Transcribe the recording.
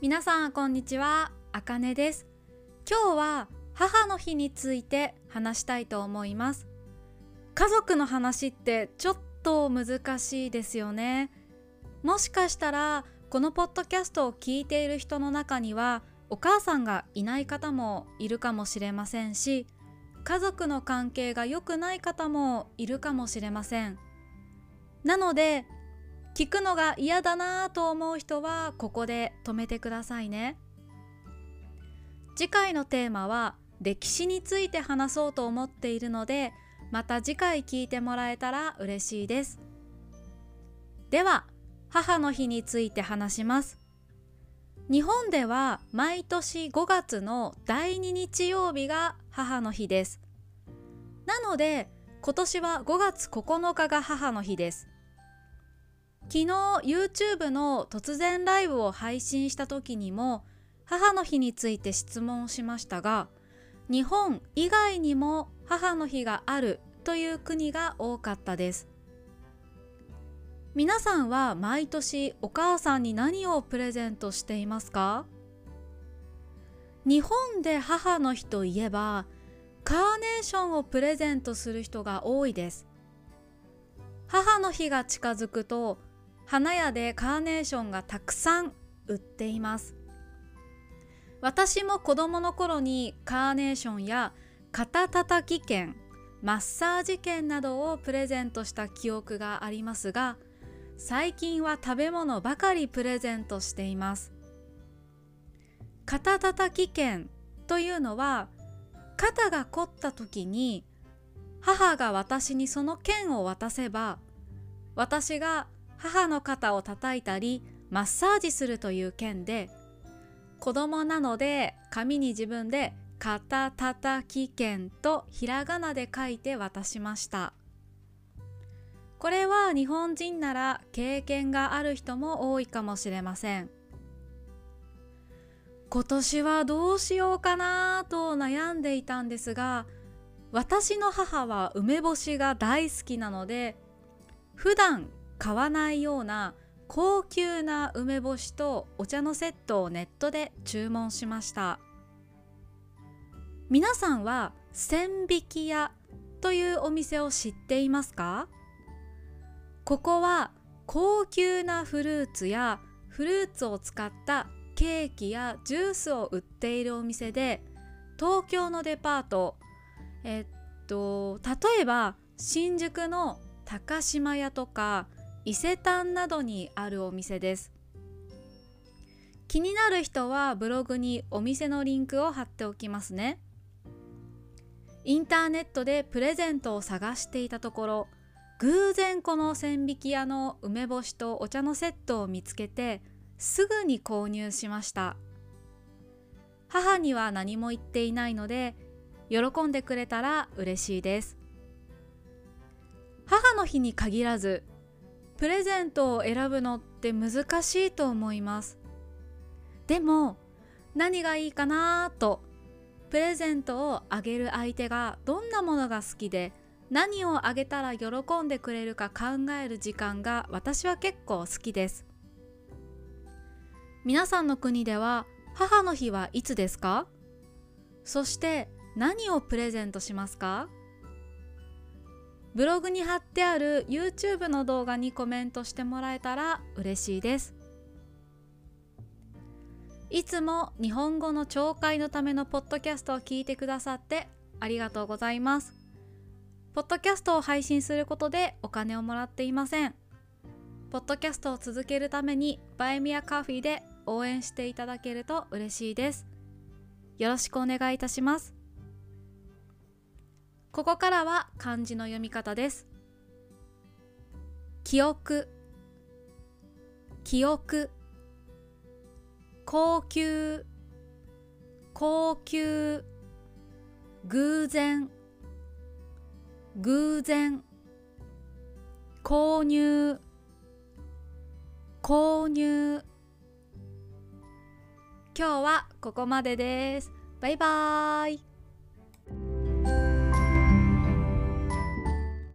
皆さんこんにちは、あかねです。今日は母の日について話したいと思います。家族の話ってちょっと難しいですよね。もしかしたらこのポッドキャストを聞いている人の中にはお母さんがいない方もいるかもしれませんし、家族の関係が良くない方もいるかもしれません。なので聞くのが嫌だなと思う人はここで止めてくださいね。次回のテーマは歴史について話そうと思っているのでまた次回聞いてもらえたら嬉しいです。では母の日について話します。日本では毎年5月の第2日曜日が母の日です。なので今年は5月9日が母の日です。昨日 YouTube の突然ライブを配信した時にも母の日について質問しましたが日本以外にも母の日があるという国が多かったです。皆さんは毎年お母さんに何をプレゼントしていますか？日本で母の日といえばカーネーションをプレゼントする人が多いです。母の日が近づくと花屋でカーネーションがたくさん売っています。私も子供の頃にカーネーションや肩たたき券マッサージ券などをプレゼントした記憶がありますが最近は食べ物ばかりプレゼントしています。肩たたき券というのは肩が凝った時に母が私にその券を渡せば私が母の肩を叩いたりマッサージするという件で子供なので紙に自分で「肩たたき券」とひらがなで書いて渡しました。これは日本人なら経験がある人も多いかもしれません。今年はどうしようかなと悩んでいたんですが私の母は梅干しが大好きなので普段買わないような高級な梅干しとお茶のセットをネットで注文しました。皆さんは千匹屋というお店を知っていますか？ここは高級なフルーツやフルーツを使ったケーキやジュースを売っているお店で東京のデパートえっと例えば新宿の高島屋とか伊勢丹などにあるお店です。気になる人はブログにお店のリンクを貼っておきますね。インターネットでプレゼントを探していたところ偶然この千匹屋の梅干しとお茶のセットを見つけてすぐに購入しました。母には何も言っていないので喜んでくれたら嬉しいです。母の日に限らずプレゼントを選ぶのって難しいと思います。でも何がいいかなとプレゼントをあげる相手がどんなものが好きで何をあげたら喜んでくれるか考える時間が私は結構好きです。皆さんの国では母の日はいつですか？そして何をプレゼントしますか？ブログに貼ってある YouTube の動画にコメントしてもらえたら嬉しいです。いつも日本語の聴解のためのポッドキャストを聞いてくださってありがとうございます。ポッドキャストを配信することでお金をもらっていません。ポッドキャストを続けるためにバイミアカフィで応援していただけると嬉しいです。よろしくお願いいたします。ここからは漢字の読み方です。記憶記憶高級高級偶然偶然購入購入。今日はここまでです。バイバーイ。